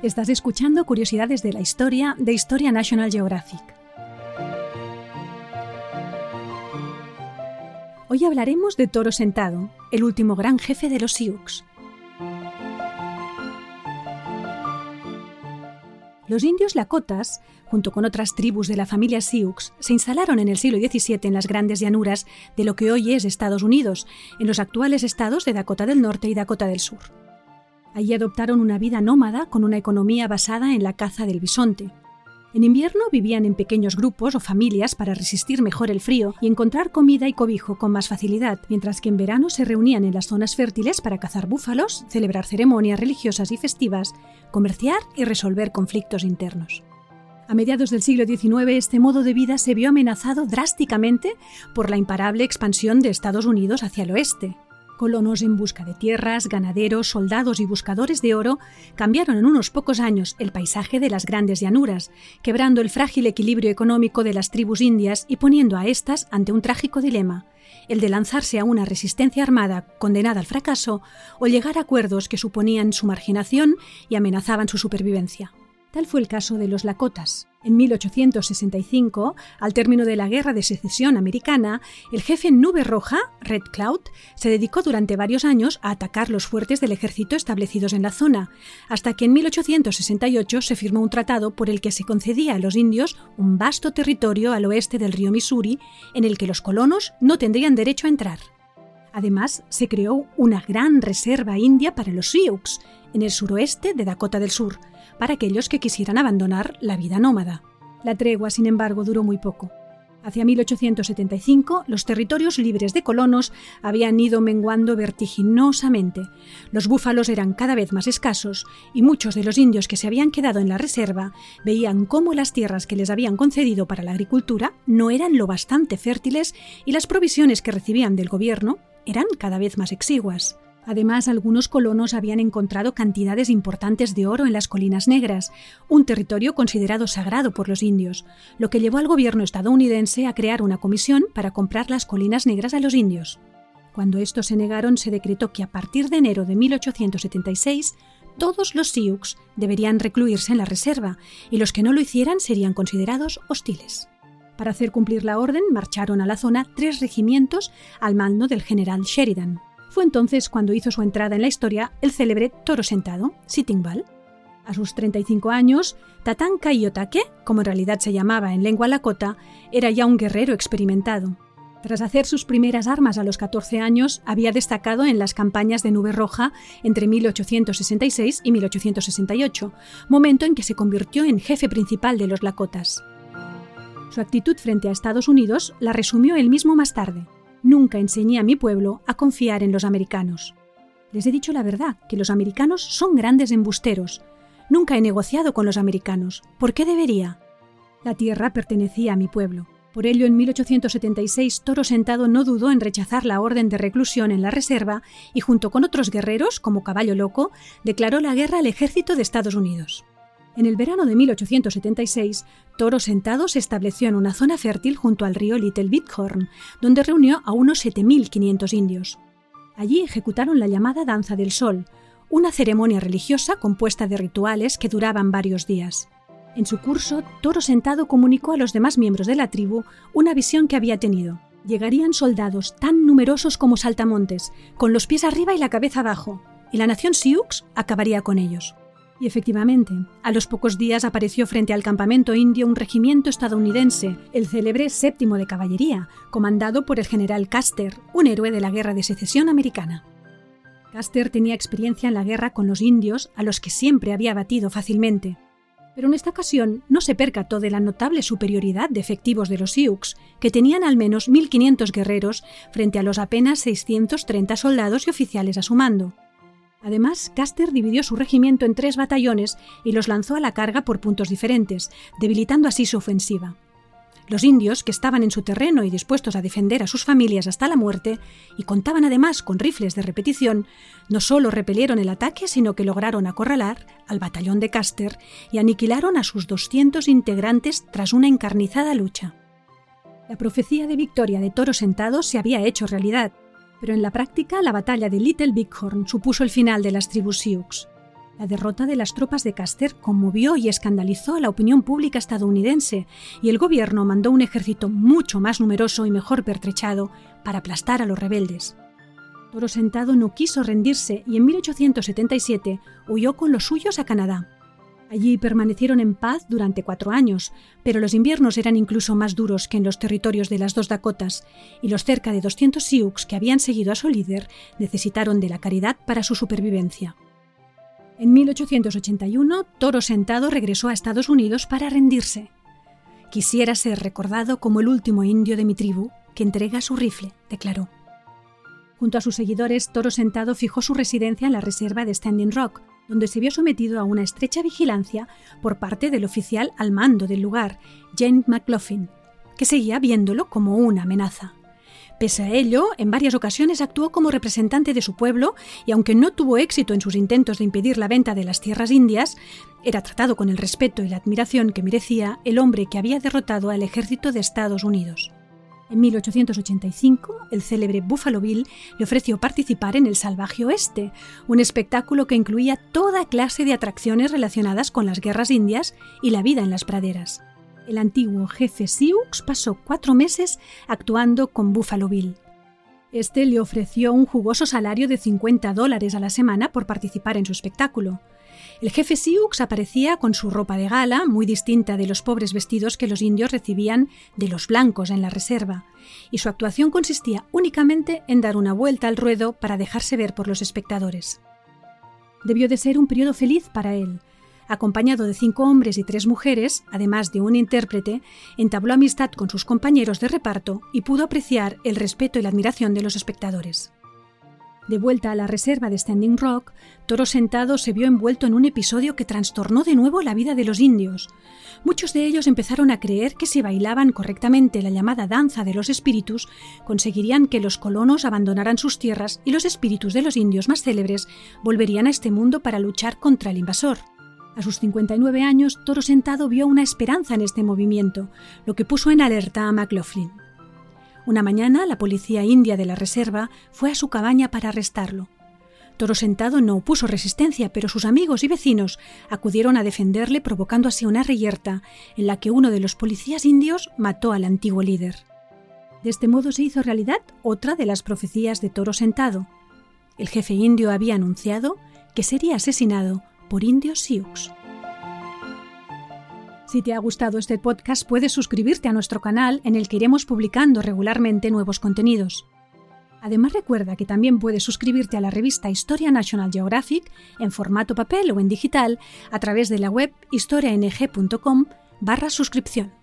Estás escuchando Curiosidades de la Historia de Historia National Geographic. Hoy hablaremos de Toro Sentado, el último gran jefe de los Sioux. Los indios Lakotas, junto con otras tribus de la familia Sioux, se instalaron en el siglo XVII en las grandes llanuras de lo que hoy es Estados Unidos, en los actuales estados de Dakota del Norte y Dakota del Sur. Allí adoptaron una vida nómada con una economía basada en la caza del bisonte. En invierno vivían en pequeños grupos o familias para resistir mejor el frío y encontrar comida y cobijo con más facilidad, mientras que en verano se reunían en las zonas fértiles para cazar búfalos, celebrar ceremonias religiosas y festivas, comerciar y resolver conflictos internos. A mediados del siglo XIX este modo de vida se vio amenazado drásticamente por la imparable expansión de Estados Unidos hacia el oeste, Colonos en busca de tierras, ganaderos, soldados y buscadores de oro cambiaron en unos pocos años el paisaje de las grandes llanuras, quebrando el frágil equilibrio económico de las tribus indias y poniendo a éstas ante un trágico dilema, el de lanzarse a una resistencia armada condenada al fracaso o llegar a acuerdos que suponían su marginación y amenazaban su supervivencia. Tal fue el caso de los Lakotas. En 1865, al término de la Guerra de Secesión americana, el jefe Nube Roja, Red Cloud, se dedicó durante varios años a atacar los fuertes del ejército establecidos en la zona, hasta que en 1868 se firmó un tratado por el que se concedía a los indios un vasto territorio al oeste del río Missouri, en el que los colonos no tendrían derecho a entrar. Además, se creó una gran reserva india para los Sioux, en el suroeste de Dakota del Sur, para aquellos que quisieran abandonar la vida nómada. La tregua, sin embargo, duró muy poco. Hacia 1875, los territorios libres de colonos habían ido menguando vertiginosamente. Los búfalos eran cada vez más escasos y muchos de los indios que se habían quedado en la reserva veían cómo las tierras que les habían concedido para la agricultura no eran lo bastante fértiles y las provisiones que recibían del gobierno eran cada vez más exiguas. Además, algunos colonos habían encontrado cantidades importantes de oro en las Colinas Negras, un territorio considerado sagrado por los indios, lo que llevó al gobierno estadounidense a crear una comisión para comprar las Colinas Negras a los indios. Cuando estos se negaron, se decretó que a partir de enero de 1876 todos los Sioux deberían recluirse en la reserva y los que no lo hicieran serían considerados hostiles. Para hacer cumplir la orden, marcharon a la zona tres regimientos al mando del general Sheridan. Fue entonces cuando hizo su entrada en la historia el célebre toro sentado, Sitting Bull. A sus 35 años, Tatanka Iyotake, como en realidad se llamaba en lengua lakota, era ya un guerrero experimentado. Tras hacer sus primeras armas a los 14 años, había destacado en las campañas de Nube Roja entre 1866 y 1868, momento en que se convirtió en jefe principal de los Lakotas. Su actitud frente a Estados Unidos la resumió él mismo más tarde. Nunca enseñé a mi pueblo a confiar en los americanos. Les he dicho la verdad, que los americanos son grandes embusteros. Nunca he negociado con los americanos. ¿Por qué debería? La tierra pertenecía a mi pueblo. Por ello, en 1876, Toro Sentado no dudó en rechazar la orden de reclusión en la reserva y, junto con otros guerreros, como Caballo Loco, declaró la guerra al ejército de Estados Unidos. En el verano de 1876, Toro Sentado se estableció en una zona fértil junto al río Little Bighorn, donde reunió a unos 7.500 indios. Allí ejecutaron la llamada Danza del Sol, una ceremonia religiosa compuesta de rituales que duraban varios días. En su curso, Toro Sentado comunicó a los demás miembros de la tribu una visión que había tenido. Llegarían soldados tan numerosos como saltamontes, con los pies arriba y la cabeza abajo, y la nación Sioux acabaría con ellos. Y efectivamente, a los pocos días apareció frente al campamento indio un regimiento estadounidense, el célebre séptimo de caballería, comandado por el general Custer, un héroe de la Guerra de Secesión americana. Custer tenía experiencia en la guerra con los indios, a los que siempre había batido fácilmente. Pero en esta ocasión no se percató de la notable superioridad de efectivos de los Sioux, que tenían al menos 1.500 guerreros frente a los apenas 630 soldados y oficiales a su mando. Además, Custer dividió su regimiento en tres batallones y los lanzó a la carga por puntos diferentes, debilitando así su ofensiva. Los indios, que estaban en su terreno y dispuestos a defender a sus familias hasta la muerte, y contaban además con rifles de repetición, no solo repelieron el ataque, sino que lograron acorralar al batallón de Custer y aniquilaron a sus 200 integrantes tras una encarnizada lucha. La profecía de victoria de Toro Sentado se había hecho realidad, pero en la práctica la batalla de Little Bighorn supuso el final de las tribus Sioux. La derrota de las tropas de Caster conmovió y escandalizó a la opinión pública estadounidense y el gobierno mandó un ejército mucho más numeroso y mejor pertrechado para aplastar a los rebeldes. Toro Sentado no quiso rendirse y en 1877 huyó con los suyos a Canadá. Allí permanecieron en paz durante cuatro años, pero los inviernos eran incluso más duros que en los territorios de las dos Dakotas, y los cerca de 200 Sioux que habían seguido a su líder necesitaron de la caridad para su supervivencia. En 1881, Toro Sentado regresó a Estados Unidos para rendirse. Quisiera ser recordado como el último indio de mi tribu que entrega su rifle, declaró. Junto a sus seguidores, Toro Sentado fijó su residencia en la reserva de Standing Rock, donde se vio sometido a una estrecha vigilancia por parte del oficial al mando del lugar, Jane McLaughlin, que seguía viéndolo como una amenaza. Pese a ello, en varias ocasiones actuó como representante de su pueblo y aunque no tuvo éxito en sus intentos de impedir la venta de las tierras indias, era tratado con el respeto y la admiración que merecía el hombre que había derrotado al ejército de Estados Unidos. En 1885, el célebre Buffalo Bill le ofreció participar en el Salvaje Oeste, un espectáculo que incluía toda clase de atracciones relacionadas con las guerras indias y la vida en las praderas el antiguo jefe Sioux pasó cuatro meses actuando con Buffalo Bill. Este le ofreció un jugoso salario de 50 dólares a la semana por participar en su espectáculo. El jefe Sioux aparecía con su ropa de gala, muy distinta de los pobres vestidos que los indios recibían de los blancos en la reserva, y su actuación consistía únicamente en dar una vuelta al ruedo para dejarse ver por los espectadores. Debió de ser un periodo feliz para él, acompañado de cinco hombres y tres mujeres, además de un intérprete, entabló amistad con sus compañeros de reparto y pudo apreciar el respeto y la admiración de los espectadores. De vuelta a la reserva de Standing Rock, Toro Sentado se vio envuelto en un episodio que trastornó de nuevo la vida de los indios. Muchos de ellos empezaron a creer que si bailaban correctamente la llamada danza de los espíritus, conseguirían que los colonos abandonaran sus tierras y los espíritus de los indios más célebres volverían a este mundo para luchar contra el invasor. A sus 59 años, Toro Sentado vio una esperanza en este movimiento, lo que puso en alerta a McLaughlin. Una mañana, la policía india de la reserva fue a su cabaña para arrestarlo. Toro Sentado no opuso resistencia, pero sus amigos y vecinos acudieron a defenderle, provocando así una reyerta en la que uno de los policías indios mató al antiguo líder. De este modo se hizo realidad otra de las profecías de Toro Sentado. El jefe indio había anunciado que sería asesinado por indios Sioux. Si te ha gustado este podcast, puedes suscribirte a nuestro canal en el que iremos publicando regularmente nuevos contenidos. Además recuerda que también puedes suscribirte a la revista Historia National Geographic en formato papel o en digital a través de la web historiang.com barra suscripción.